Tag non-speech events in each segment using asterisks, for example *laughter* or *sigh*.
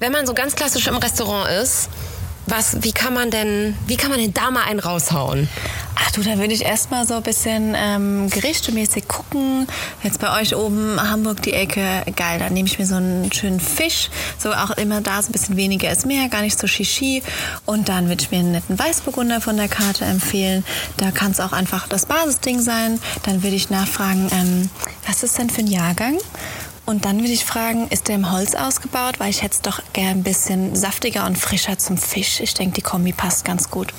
Wenn man so ganz klassisch im Restaurant ist, was, wie kann man denn, wie kann man denn da mal einen raushauen? Ach du, da würde ich erstmal so ein bisschen ähm, gerichtemäßig gucken. Jetzt bei euch oben Hamburg die Ecke, geil, dann nehme ich mir so einen schönen Fisch. So auch immer da so ein bisschen weniger ist mehr, gar nicht so shishi. Und dann würde ich mir einen netten Weißburgunder von der Karte empfehlen. Da kann es auch einfach das Basisding sein. Dann würde ich nachfragen, ähm, was ist denn für ein Jahrgang? Und dann würde ich fragen, ist der im Holz ausgebaut? Weil ich hätte es doch gerne ein bisschen saftiger und frischer zum Fisch. Ich denke, die Kombi passt ganz gut.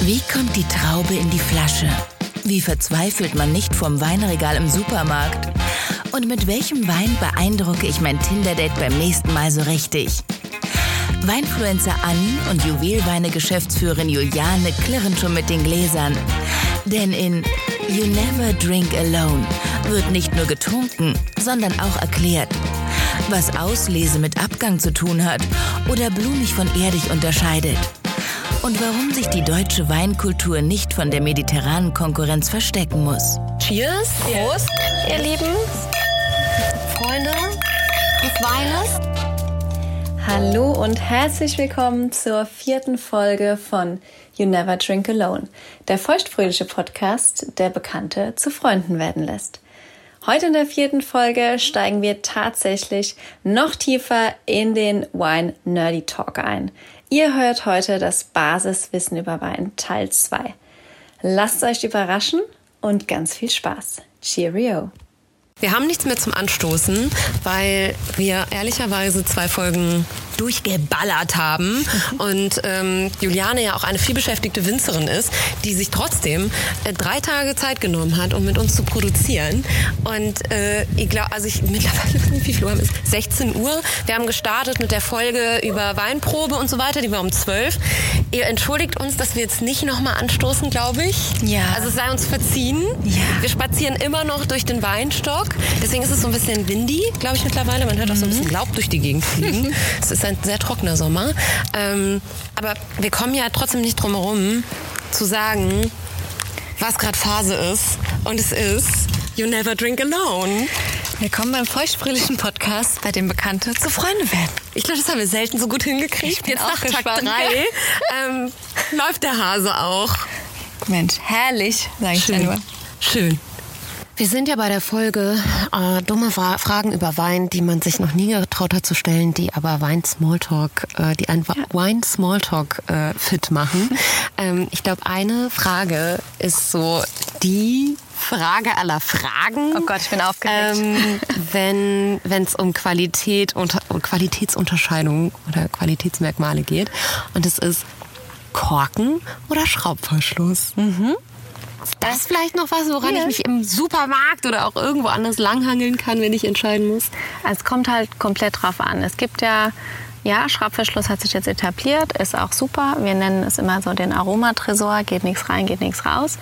Wie kommt die Traube in die Flasche? Wie verzweifelt man nicht vom Weinregal im Supermarkt? Und mit welchem Wein beeindrucke ich mein Tinder-Date beim nächsten Mal so richtig? Weinfluencer Anni und Juwelweine-Geschäftsführerin Juliane klirren schon mit den Gläsern. Denn in You Never Drink Alone wird nicht nur getrunken, sondern auch erklärt, was Auslese mit Abgang zu tun hat oder blumig von erdig unterscheidet. Und warum sich die deutsche Weinkultur nicht von der mediterranen Konkurrenz verstecken muss. Cheers! Prost, ihr Lieben! Freunde des Weines. Hallo und herzlich willkommen zur vierten Folge von You Never Drink Alone, der feuchtfröhliche Podcast, der Bekannte zu Freunden werden lässt. Heute in der vierten Folge steigen wir tatsächlich noch tiefer in den Wine Nerdy Talk ein. Ihr hört heute das Basiswissen über Wein Teil 2. Lasst euch überraschen und ganz viel Spaß. Cheerio! Wir haben nichts mehr zum Anstoßen, weil wir ehrlicherweise zwei Folgen durchgeballert haben *laughs* und ähm, Juliane ja auch eine vielbeschäftigte Winzerin ist, die sich trotzdem äh, drei Tage Zeit genommen hat, um mit uns zu produzieren. Und äh, ich glaube, also ich *laughs* mittlerweile wie viel Uhr haben es 16 Uhr. Wir haben gestartet mit der Folge über Weinprobe und so weiter, die war um 12. Ihr entschuldigt uns, dass wir jetzt nicht nochmal anstoßen, glaube ich. Ja. Also es sei uns verziehen. Ja. Wir spazieren immer noch durch den Weinstock. Deswegen ist es so ein bisschen windy, glaube ich, mittlerweile. Man hört auch so ein bisschen Laub durch die Gegend fliegen. *laughs* es ist ein sehr trockener Sommer. Ähm, aber wir kommen ja trotzdem nicht drum herum, zu sagen, was gerade Phase ist. Und es ist You Never Drink Alone. Willkommen beim feuchtfröhlichen Podcast, bei dem Bekannte zu Freunde werden. Ich glaube, das haben wir selten so gut hingekriegt. Jetzt nach Tag gespannt. drei *laughs* ähm, läuft der Hase auch. Mensch, herrlich, sage ich dir nur. Schön. Wir sind ja bei der Folge äh, dumme Fra Fragen über Wein, die man sich noch nie getraut hat zu stellen, die aber Wein Smalltalk, äh, die ein Wein Smalltalk äh, fit machen. *laughs* ähm, ich glaube, eine Frage ist so die Frage aller Fragen. Oh Gott, ich bin aufgeregt. Ähm, wenn wenn es um Qualität und um Qualitätsunterscheidung oder Qualitätsmerkmale geht und es ist Korken oder Schraubverschluss. Das ist vielleicht noch was, woran Ja. ich mich im Supermarkt oder auch irgendwo anders langhangeln kann, wenn ich entscheiden muss. Also es kommt halt komplett drauf an. Es gibt ja, ja, Schraubverschluss hat sich jetzt etabliert, ist auch super. Wir nennen es immer so den Aromatresor, geht nichts rein, geht nichts raus.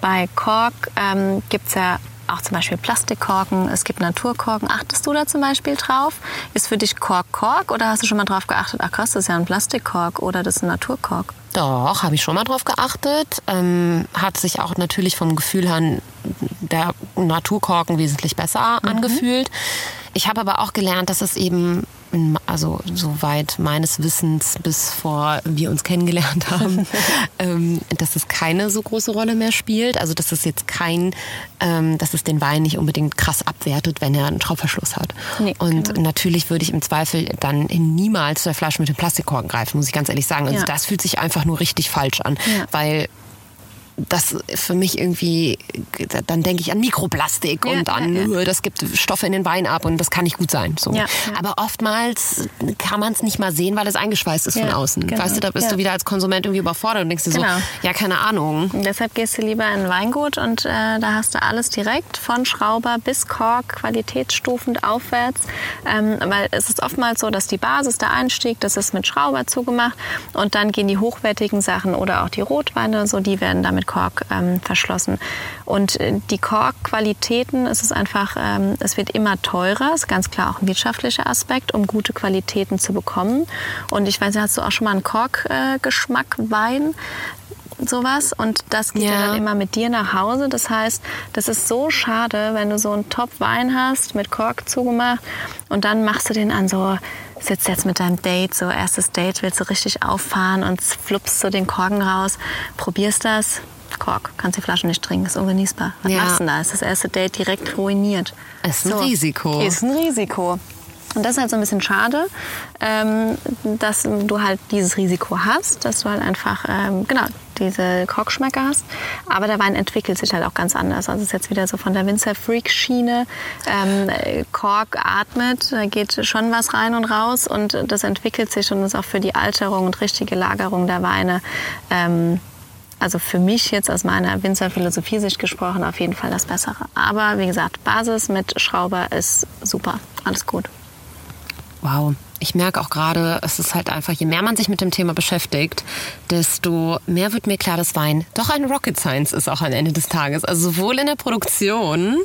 Bei Kork ähm, gibt es ja auch zum Beispiel Plastikkorken, es gibt Naturkorken. Achtest du da zum Beispiel drauf? Ist für dich Kork Kork oder hast du schon mal drauf geachtet, ach krass, das ist ja ein Plastikkork oder das ist ein Naturkork? Doch, habe ich schon mal drauf geachtet. Ähm, hat sich auch natürlich vom Gefühl her der Naturkorken wesentlich besser angefühlt. Ich habe aber auch gelernt, dass es eben, also soweit meines Wissens bis vor wir uns kennengelernt *laughs* haben, ähm, dass es keine so große Rolle mehr spielt. Also dass es jetzt kein, ähm, dass es den Wein nicht unbedingt krass abwertet, wenn er einen Schraubverschluss hat. Nee, Und natürlich würde ich im Zweifel dann niemals zu der Flasche mit dem Plastikkorken greifen, muss ich ganz ehrlich sagen. Also Ja. das fühlt sich einfach nur richtig falsch an, Ja. weil das für mich irgendwie, dann denke ich an Mikroplastik Ja, und an, ja, ja. äh, das gibt Stoffe in den Wein ab und das kann nicht gut sein. So. Aber oftmals kann man es nicht mal sehen, weil es eingeschweißt ist von außen. genau. Weißt du, da bist du wieder als Konsument irgendwie überfordert und denkst dir Genau. so, ja, keine Ahnung. Und deshalb gehst du lieber in ein Weingut und äh, da hast du alles direkt von Schrauber bis Kork, qualitätsstufend aufwärts. Ähm, weil es ist oftmals so, dass die Basis, der Einstieg, das ist mit Schrauber zugemacht und dann gehen die hochwertigen Sachen oder auch die Rotweine, so die werden da mit Kork ähm, verschlossen. Und äh, die Korkqualitäten, es ist einfach, ähm, es wird immer teurer, ist ganz klar auch ein wirtschaftlicher Aspekt, um gute Qualitäten zu bekommen. Und ich weiß hast du auch schon mal einen Korkgeschmack äh, Wein? sowas. Und das geht ja. Ja. dann immer mit dir nach Hause. Das heißt, das ist so schade, wenn du so einen Topf Wein hast, mit Kork zugemacht und dann machst du den an so, sitzt jetzt mit deinem Date, so erstes Date, willst du richtig auffahren und fluppst so den Korken raus, probierst das. Kork, kannst die Flasche nicht trinken, ist ungenießbar. Was Ja. machst du denn da? Ist das erste Date direkt ruiniert. Ist ein Risiko. Ist ein Risiko. Und das ist halt so ein bisschen schade, ähm, dass du halt dieses Risiko hast, dass du halt einfach, ähm, genau, diese Korkschmecker hast. Aber der Wein entwickelt sich halt auch ganz anders. Also es ist jetzt wieder so von der Winzer-Freak-Schiene. Ähm, äh, Kork atmet, da geht schon was rein und raus und das entwickelt sich und ist auch für die Alterung und richtige Lagerung der Weine ähm, also für mich jetzt aus meiner Winzerphilosophie-Sicht gesprochen auf jeden Fall das Bessere. Aber wie gesagt, Basis mit Schrauber ist super. Alles gut. Wow. Ich merke auch gerade, es ist halt einfach, je mehr man sich mit dem Thema beschäftigt, desto mehr wird mir klar, dass Wein doch ein Rocket Science ist auch am Ende des Tages. Also sowohl in der Produktion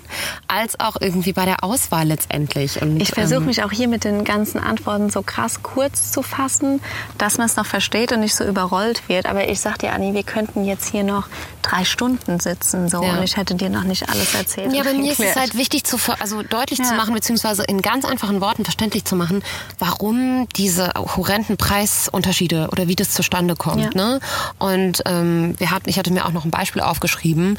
als auch irgendwie bei der Auswahl letztendlich. Und, Ich versuche ähm, mich auch hier mit den ganzen Antworten so krass kurz zu fassen, dass man es noch versteht und nicht so überrollt wird. Aber ich sag dir, Anni, wir könnten jetzt hier noch drei Stunden sitzen so Ja. und ich hätte dir noch nicht alles erzählt. Ja, bei *laughs* mir ist es halt wichtig, zu, also deutlich zu Ja. machen, beziehungsweise in ganz einfachen Worten verständlich zu machen, warum diese horrenden Preisunterschiede oder wie das zustande kommt. Ja. Ne? Und ähm, wir hatten, ich hatte mir auch noch ein Beispiel aufgeschrieben,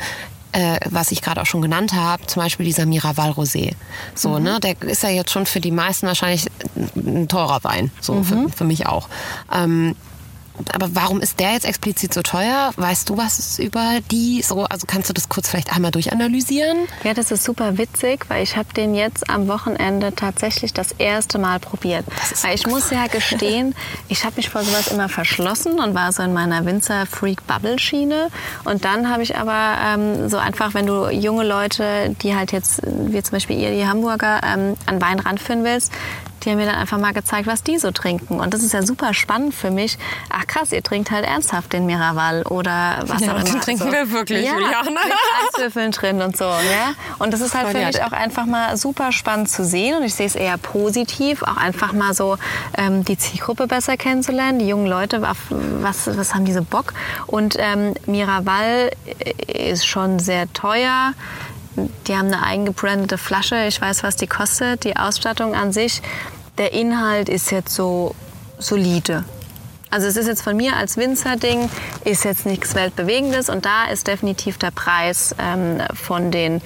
äh, was ich gerade auch schon genannt habe, zum Beispiel dieser Miraval Rosé. So, ne, der ist ja jetzt schon für die meisten wahrscheinlich ein teurer Wein, so für, für mich auch. Ähm, aber warum ist der jetzt explizit so teuer? Weißt du was über die? So, also kannst du das kurz vielleicht einmal durchanalysieren? Ja, das ist super witzig, weil ich habe den jetzt am Wochenende tatsächlich das erste Mal probiert. Weil ich muss ja gestehen, *laughs* ich habe mich vor sowas immer verschlossen und war so in meiner Winzer-Freak-Bubble-Schiene. Und dann habe ich aber ähm, so einfach, wenn du junge Leute, die halt jetzt, wie zum Beispiel ihr, die Hamburger, ähm, an Wein ranführen willst, die haben mir dann einfach mal gezeigt, was die so trinken. Und das ist ja super spannend für mich. Ach krass, ihr trinkt halt ernsthaft den Miraval oder was Ja, auch immer. den trinken wir wirklich, ja, Juliane. Mit Eiswürfeln drin und so. Ja? Und das ist halt für Voll mich nett. auch einfach mal super spannend zu sehen. Und ich sehe es eher positiv, auch einfach mal so ähm, die Zielgruppe besser kennenzulernen. Die jungen Leute, was, was haben diese Bock? Und ähm, Miraval ist schon sehr teuer. Die haben eine eingebrandete Flasche. Ich weiß, was die kostet. Die Ausstattung an sich. Der Inhalt ist jetzt so solide. Also es ist jetzt von mir als Winzer-Ding, ist jetzt nichts Weltbewegendes und da ist definitiv der Preis ähm, von den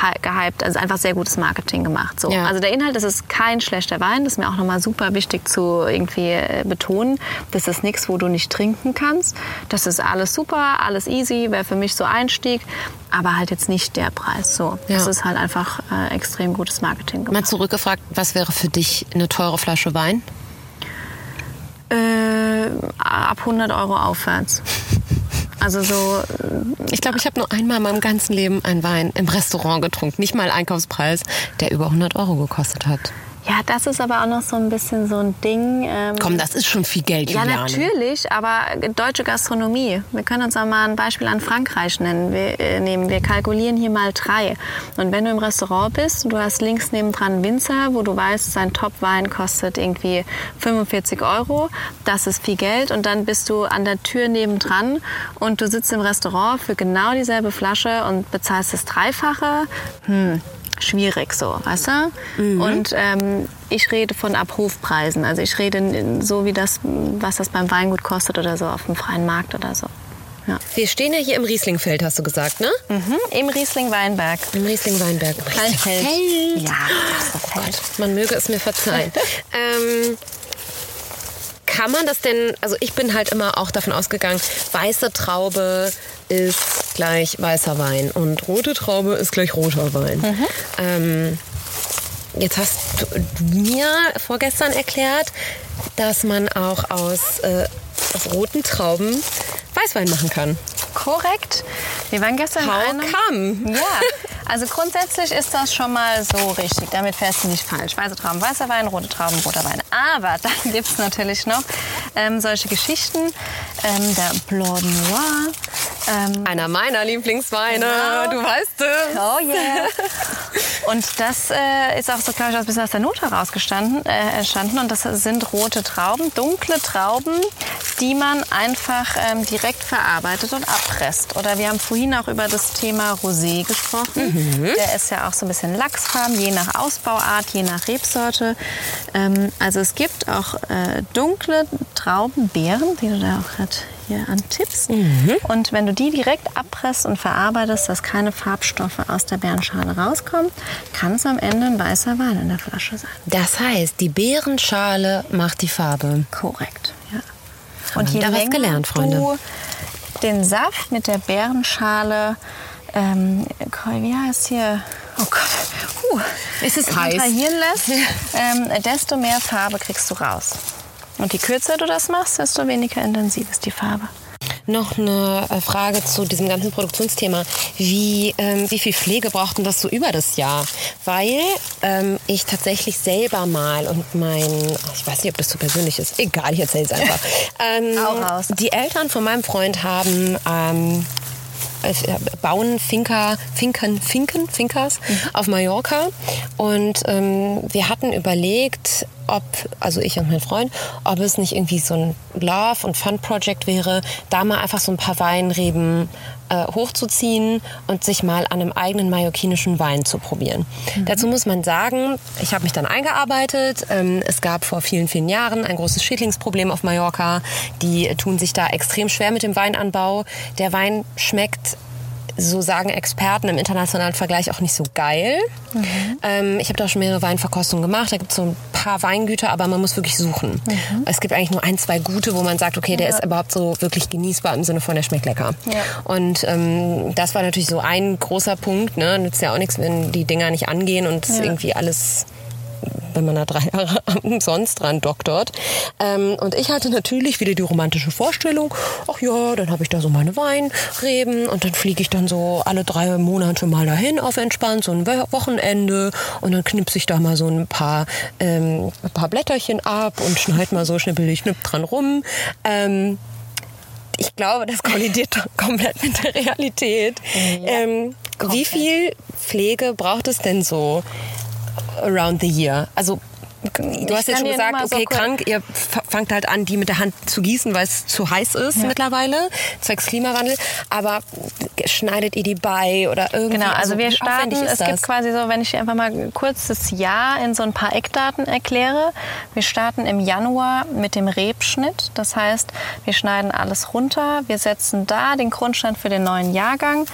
hy- gehypt, also einfach sehr gutes Marketing gemacht. So. Ja. Also der Inhalt, das ist kein schlechter Wein, das ist mir auch nochmal super wichtig zu irgendwie äh, betonen. Das ist nichts, wo du nicht trinken kannst. Das ist alles super, alles easy, wäre für mich so Einstieg, aber halt jetzt nicht der Preis. So. Das Ja. ist halt einfach äh, extrem gutes Marketing gemacht. Mal zurückgefragt, was wäre für dich eine teure Flasche Wein? Äh, ab 100 Euro aufwärts. *laughs* Also so Ich glaube, ich habe nur einmal in meinem ganzen Leben einen Wein im Restaurant getrunken. Nicht mal Einkaufspreis, der über 100 Euro gekostet hat. Ja, das ist aber auch noch so ein bisschen so ein Ding. Ähm, Komm, das ist schon viel Geld, ja, Juliane. natürlich, aber deutsche Gastronomie. Wir können uns auch mal ein Beispiel an Frankreich nennen. Wir, äh, nehmen. Wir kalkulieren hier mal drei. Und wenn du im Restaurant bist und du hast links nebendran Winzer, wo du weißt, sein Top-Wein kostet irgendwie 45 Euro, das ist viel Geld. Und dann bist du an der Tür nebendran und du sitzt im Restaurant für genau dieselbe Flasche und bezahlst das Dreifache. Hm, schwierig so, weißt du? Und ähm, ich rede von Abrufpreisen. Also ich rede so wie das, was das beim Weingut kostet oder so auf dem freien Markt oder so. Ja. Wir stehen ja hier im Rieslingfeld, hast du gesagt, ne? Mhm. Im Riesling Weinberg. Im Riesling-Weinberg. Feld. Ja, das ist Feld. Man möge es mir verzeihen. *laughs* ähm, kann man das denn, also ich bin halt immer auch davon ausgegangen, weiße Traube ist gleich weißer Wein und rote Traube ist gleich roter Wein. Ähm, jetzt hast du mir vorgestern erklärt, dass man auch aus, äh, aus roten Trauben Weißwein machen kann. Korrekt. Wir waren gestern in How einem... come? Ja, also grundsätzlich ist das schon mal so richtig. Damit fährst du nicht falsch. Weiße Trauben, weißer Wein, rote Trauben, roter Wein. Aber *laughs* dann gibt es natürlich noch ähm, solche Geschichten. Ähm, der Blanc Noir. Ähm, Einer meiner Lieblingsweine, Wow. du weißt es. Oh yeah. Und das äh, ist auch so, glaube ich, ein bisschen aus der Not herausgestanden äh, entstanden. Und das sind rote Trauben, dunkle Trauben, die man einfach ähm, direkt verarbeitet und abpresst. Oder wir haben vorhin auch über das Thema Rosé gesprochen. Mhm. Der ist ja auch so ein bisschen lachsfarben, je nach Ausbauart, je nach Rebsorte. Ähm, also es gibt auch äh, dunkle Traubenbeeren, die du da auch gerade hier antippst. Mhm. Und wenn du die direkt abpresst und verarbeitest, dass keine Farbstoffe aus der Beerenschale rauskommen, kann es am Ende ein weißer Wein in der Flasche sein. Das heißt, die Beerenschale macht die Farbe. Korrekt, ja. Haben wir wieder was gelernt, Freunde. du den Saft mit der Beerenschale, ähm, wie heißt hier? Oh Gott, huh, Es ist heiß. kontrahieren lässt, ähm, desto mehr Farbe kriegst du raus. Und je kürzer du das machst, desto weniger intensiv ist die Farbe. Noch eine äh, Frage zu diesem ganzen Produktionsthema. Wie, ähm, wie viel Pflege braucht denn das so über das Jahr? Weil ähm, ich tatsächlich selber mal und mein, ich weiß nicht, ob das zu persönlich ist, egal, ich erzähle es einfach. *laughs* Ähm, Hau raus. Die Eltern von meinem Freund haben ähm, äh, bauen Finca, Finken, Finken, Fincas auf Mallorca. Und ähm, wir hatten überlegt, ob, also ich und mein Freund, ob es nicht irgendwie so ein Love- und Fun-Project wäre, da mal einfach so ein paar Weinreben äh, hochzuziehen und sich mal an einem eigenen mallorquinischen Wein zu probieren. Dazu muss man sagen, ich habe mich dann eingearbeitet. Ähm, es gab vor vielen, vielen Jahren ein großes Schädlingsproblem auf Mallorca. Die tun sich da extrem schwer mit dem Weinanbau. Der Wein schmeckt so sagen Experten im internationalen Vergleich auch nicht so geil. Ähm, ich habe da schon mehrere Weinverkostungen gemacht. Da gibt es so ein paar Weingüter, aber man muss wirklich suchen. Es gibt eigentlich nur ein, zwei gute, wo man sagt, okay, der ist überhaupt so wirklich genießbar im Sinne von, der schmeckt lecker. Ja. Und ähm, das war natürlich so ein großer Punkt. Ne? Nützt ja auch nichts, wenn die Dinger nicht angehen und irgendwie alles wenn man da drei *laughs* Jahre umsonst dran doktort. Ähm, und ich hatte natürlich wieder die romantische Vorstellung, ach ja, dann habe ich da so meine Weinreben und dann fliege ich dann so alle drei Monate mal dahin auf entspannt, so ein Wo- Wochenende und dann knipse ich da mal so ein paar, ähm, ein paar Blätterchen ab und schneide mal so schnippelig schnipp dran rum. Ähm, ich glaube, das kollidiert komplett mit der Realität. ähm, wie viel Pflege braucht es denn so around the year? Also du hast ja schon gesagt, so okay, kurz- krank, ihr fangt halt an, die mit der Hand zu gießen, weil es zu heiß ist mittlerweile, zwecks Klimawandel. Aber schneidet ihr die bei oder irgendwie? Genau, also wir wie starten, es das? gibt quasi so, wenn ich einfach mal kurz das Jahr in so ein paar Eckdaten erkläre. Wir starten im Januar mit dem Rebschnitt. Das heißt, wir schneiden alles runter, wir setzen da den Grundstein für den neuen Jahrgang.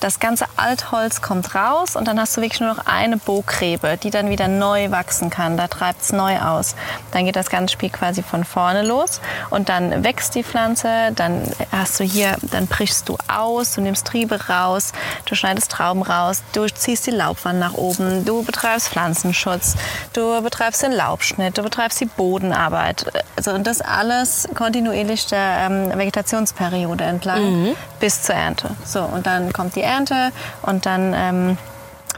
Das ganze Altholz kommt raus und dann hast du wirklich nur noch eine Bogrebe, die dann wieder neu wachsen kann. Da treibt es neu aus. Dann geht das ganze Spiel quasi von vorne los und dann wächst die Pflanze, dann hast du hier, dann brichst du aus, du nimmst Triebe raus, du schneidest Trauben raus, du ziehst die Laubwand nach oben, du betreibst Pflanzenschutz, du betreibst den Laubschnitt, du betreibst die Bodenarbeit. Also und das alles kontinuierlich der ähm, Vegetationsperiode entlang bis zur Ernte. So, und dann kommt die Ernte und dann ähm,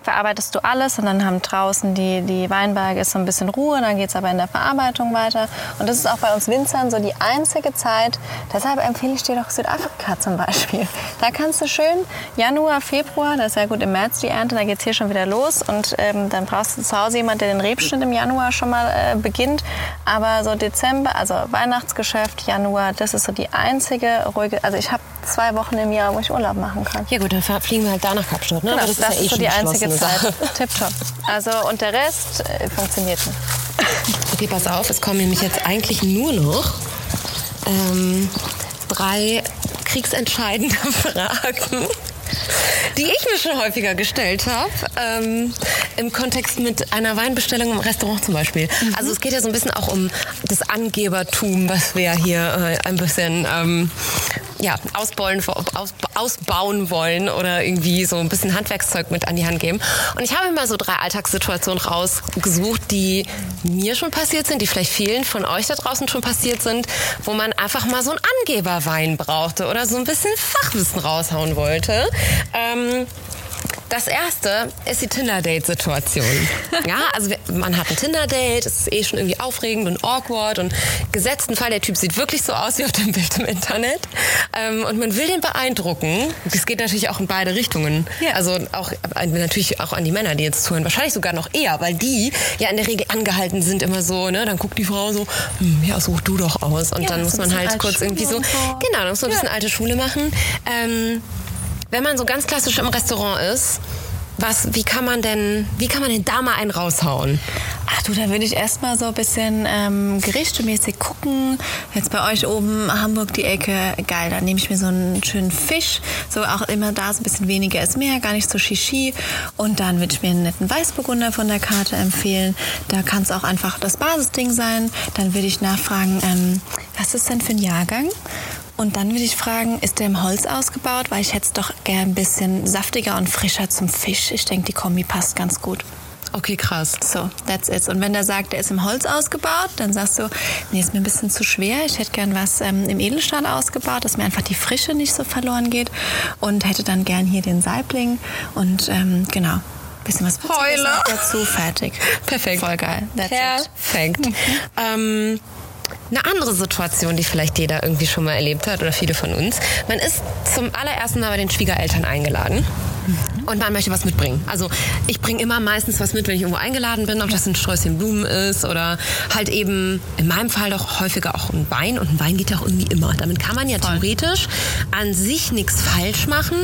verarbeitest du alles und dann haben draußen die, die Weinberge ist so ein bisschen Ruhe, dann geht es aber in der Verarbeitung weiter. Und das ist auch bei uns Winzern so die einzige Zeit, deshalb empfehle ich dir doch Südafrika *laughs* zum Beispiel. Da kannst du schön Januar, Februar, das ist ja gut im März die Ernte, da geht es hier schon wieder los und ähm, dann brauchst du zu Hause jemanden, der den Rebschnitt im Januar schon mal äh, beginnt. Aber so Dezember, also Weihnachtsgeschäft, Januar, das ist so die einzige ruhige, also ich habe zwei Wochen im Jahr, wo ich Urlaub machen kann. Ja gut, dann fliegen wir halt da nach Kapstadt. Ne? Genau, Aber das, ja eh ist so schon die einzige beschlossene Zeit. *laughs* Tipptopp. Also und der Rest äh, funktioniert nicht. Okay, pass auf, es kommen nämlich jetzt eigentlich nur noch ähm, drei kriegsentscheidende *laughs* Fragen, die ich mir schon häufiger gestellt habe, ähm, im Kontext mit einer Weinbestellung im Restaurant zum Beispiel. Also es geht ja so ein bisschen auch um das Angebertum, was wir hier äh, ein bisschen ähm, ja, ausbauen, aus, ausbauen wollen oder irgendwie so ein bisschen Handwerkszeug mit an die Hand geben. Und ich habe mir mal so drei Alltagssituationen rausgesucht, die mir schon passiert sind, die vielleicht vielen von euch da draußen schon passiert sind, wo man einfach mal so einen Angeberwein brauchte oder so ein bisschen Fachwissen raushauen wollte. Ähm, Das erste ist die Tinder-Date-Situation. *laughs* ja, also man hat ein Tinder-Date, es ist eh schon irgendwie aufregend und awkward und gesetzten Fall, der Typ sieht wirklich so aus wie auf dem *laughs* Bild im Internet. Ähm, und man will den beeindrucken. Das geht natürlich auch in beide Richtungen. Ja. Also auch äh, natürlich auch an die Männer, die jetzt zuhören. Wahrscheinlich sogar noch eher, weil die ja in der Regel angehalten sind immer so, ne? Dann guckt die Frau so, hm, ja, such du doch aus. Und ja, dann muss man halt kurz irgendwie so, genau, dann muss man ein bisschen alte Schule machen. Ähm, wenn man so ganz klassisch im Restaurant ist, was, wie kann man denn, wie kann man denn da mal einen raushauen? Ach du, da würde ich erstmal so ein bisschen ähm, gerichtemäßig gucken. Jetzt bei euch oben Hamburg die Ecke, geil, da nehme ich mir so einen schönen Fisch. So auch immer da so ein bisschen weniger ist mehr, gar nicht so shishi. Und dann würde ich mir einen netten Weißburgunder von der Karte empfehlen. Da kann es auch einfach das Basisding sein. Dann würde ich nachfragen, ähm, was ist denn für ein Jahrgang? Und dann würde ich fragen, ist der im Holz ausgebaut? Weil ich hätte es doch gerne ein bisschen saftiger und frischer zum Fisch. Ich denke, die Kombi passt ganz gut. Okay, krass. So, that's it. Und wenn der sagt, der ist im Holz ausgebaut, dann sagst du, nee, ist mir ein bisschen zu schwer. Ich hätte gern was ähm, im Edelstahl ausgebaut, dass mir einfach die Frische nicht so verloren geht. Und hätte dann gern hier den Saibling. Und ähm, genau, bisschen was Heule. dazu. Fertig. *laughs* Perfekt. Voll geil. That's Perfekt. Mhm. *laughs* Ähm, eine andere Situation, die vielleicht jeder irgendwie schon mal erlebt hat oder viele von uns. Man ist zum allerersten Mal bei den Schwiegereltern eingeladen. Und man möchte was mitbringen. Also ich bringe immer meistens was mit, wenn ich irgendwo eingeladen bin, ob das ein Sträußchen Blumen ist oder halt eben in meinem Fall doch häufiger auch ein Wein. Und ein Wein geht ja auch irgendwie immer. Damit kann man ja Voll. theoretisch an sich nichts falsch machen.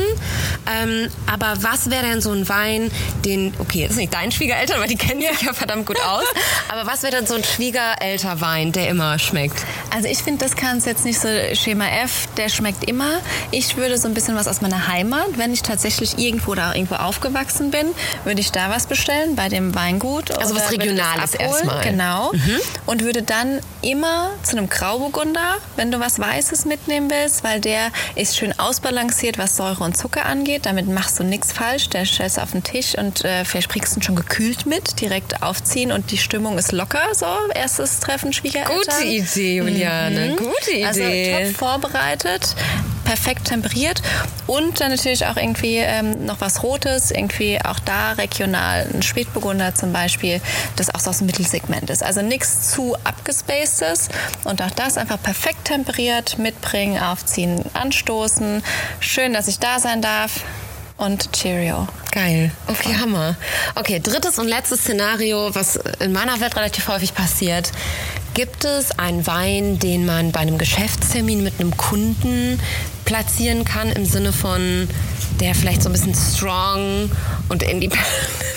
Ähm, aber was wäre denn so ein Wein, den, okay, das ist nicht dein Schwiegereltern, weil die kennen sich ja verdammt gut aus. *laughs* Aber was wäre denn so ein Schwiegerelterwein, der immer schmeckt? Also ich finde, das kann es jetzt nicht so Schema F, der schmeckt immer. Ich würde so ein bisschen was aus meiner Heimat, wenn ich tatsächlich irgendwo da irgendwo aufgewachsen bin, würde ich da was bestellen bei dem Weingut. Also was Regionales erstmal. Genau. Mhm. Und würde dann immer zu einem Grauburgunder, wenn du was Weißes mitnehmen willst, weil der ist schön ausbalanciert, was Säure und Zucker angeht. Damit machst du nichts falsch. Der stellst auf den Tisch und äh, vielleicht bringst du ihn schon gekühlt mit, direkt aufziehen und die Stimmung ist locker. So, erstes Treffen Schwiegereltern. Gute Idee, Juliane. Mhm. Gute also Idee. Also top vorbereitet perfekt temperiert und dann natürlich auch irgendwie ähm, noch was Rotes, irgendwie auch da regional ein Spätburgunder zum Beispiel, das auch so aus dem Mittelsegment ist. Also nichts zu abgespacedes und auch das einfach perfekt temperiert, mitbringen, aufziehen, anstoßen. Schön, dass ich da sein darf und Cheerio. Geil. Okay, Hammer. Okay, drittes und letztes Szenario, was in meiner Welt relativ häufig passiert. Gibt es einen Wein, den man bei einem Geschäftstermin mit einem Kunden platzieren kann, im Sinne von, der vielleicht so ein bisschen strong und independent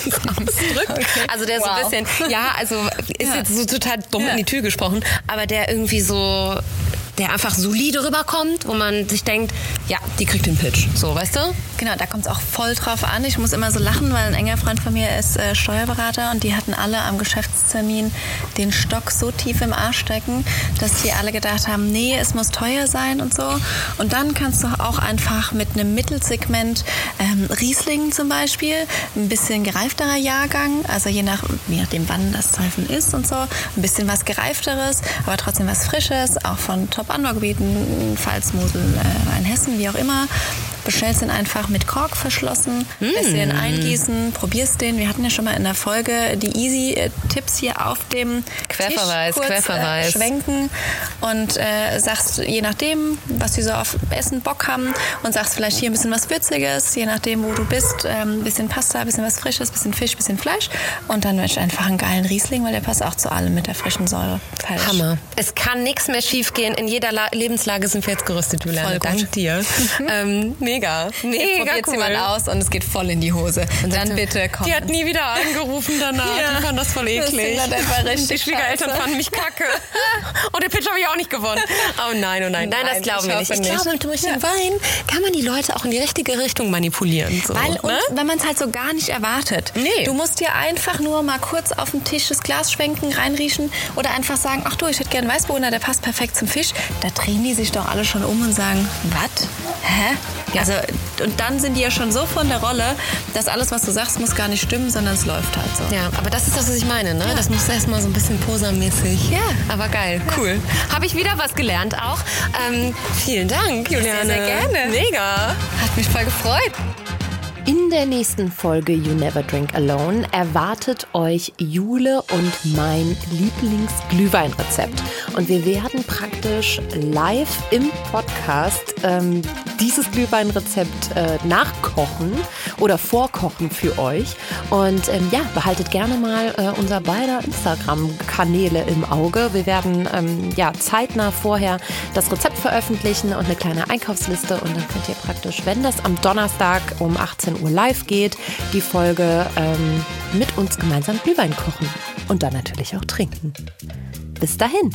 *laughs* ausdrückt. *laughs* Okay. Also der wow. so ein bisschen, ja, also ist ja. jetzt so total dumm ja. in die Tür gesprochen, aber der irgendwie so der einfach solide rüberkommt, wo man sich denkt, ja, die kriegt den Pitch. So, weißt du? Genau, da kommt es auch voll drauf an. Ich muss immer so lachen, weil ein enger Freund von mir ist äh, Steuerberater und die hatten alle am Geschäftstermin den Stock so tief im Arsch stecken, dass die alle gedacht haben, nee, es muss teuer sein und so. Und dann kannst du auch einfach mit einem Mittelsegment ähm, Riesling zum Beispiel, ein bisschen gereifterer Jahrgang, also je, nach, je nachdem, wann das Treffen ist und so, ein bisschen was gereifteres, aber trotzdem was Frisches, auch von Top Top-Anbaugebieten, Pfalz, Mosel, äh, Hessen, wie auch immer, bestellst den einfach mit Kork verschlossen, mm. lässt den eingießen, probierst den. Wir hatten ja schon mal in der Folge die Easy-Tipps hier auf dem Querverweis, Tisch kurz, Querverweis. Äh, schwenken und äh, sagst, je nachdem, was sie so auf Essen Bock haben und sagst vielleicht hier ein bisschen was Würziges, je nachdem, wo du bist, ähm, ein bisschen Pasta, ein bisschen was Frisches, ein bisschen Fisch, ein bisschen Fleisch und dann wünschst einfach einen geilen Riesling, weil der passt auch zu allem mit der frischen Säure. Falsch. Hammer. Es kann nichts mehr schief gehen. In jeder La Lebenslage sind wir jetzt gerüstet, Juliane. Dank dir. *laughs* ähm, mega. Mega Jetzt cool. jemand aus und es geht voll in die Hose. Und dann bitte komm. Die hat nie wieder angerufen danach. ja. Die fanden das voll eklig. Das die Schwiegereltern scheiße. fanden mich kacke. Und den Pitch habe ich auch nicht gewonnen. Oh nein, oh nein. Nein, nein das glauben wir nicht. Ich glaube, durch den ja. Wein kann man die Leute auch in die richtige Richtung manipulieren. So, Weil, ne? und wenn man es halt so gar nicht erwartet. Nee. Du musst dir einfach nur mal kurz auf den Tisch das Glas schwenken, reinriechen oder einfach sagen, ach du, ich hätte gerne Weißbohner, der passt perfekt zum Fisch. Da drehen die sich doch alle schon um und sagen, was? Hä? Ja. Also, und dann sind die ja schon so von der Rolle, dass alles, was du sagst, muss gar nicht stimmen, sondern es läuft halt so. Ja, aber das ist das, was ich meine, ne? Ja. Das muss erstmal so ein bisschen posermäßig. Ja. Aber geil, cool. Ja. Habe ich wieder was gelernt auch. Ähm, vielen Dank, Juliane. Sehr, sehr gerne. Mega. Hat mich voll gefreut. In der nächsten Folge You Never Drink Alone erwartet euch Jule und mein Lieblingsglühweinrezept. Und wir werden praktisch live im Podcast ähm, dieses Glühweinrezept äh, nachkochen oder vorkochen für euch. Und ähm, ja, behaltet gerne mal äh, unser beider Instagram-Kanäle im Auge. Wir werden ähm, ja zeitnah vorher das Rezept veröffentlichen und eine kleine Einkaufsliste. Und dann könnt ihr praktisch, wenn das am Donnerstag um 18 Uhr live geht, die Folge ähm, mit uns gemeinsam Glühwein kochen und dann natürlich auch trinken. Bis dahin.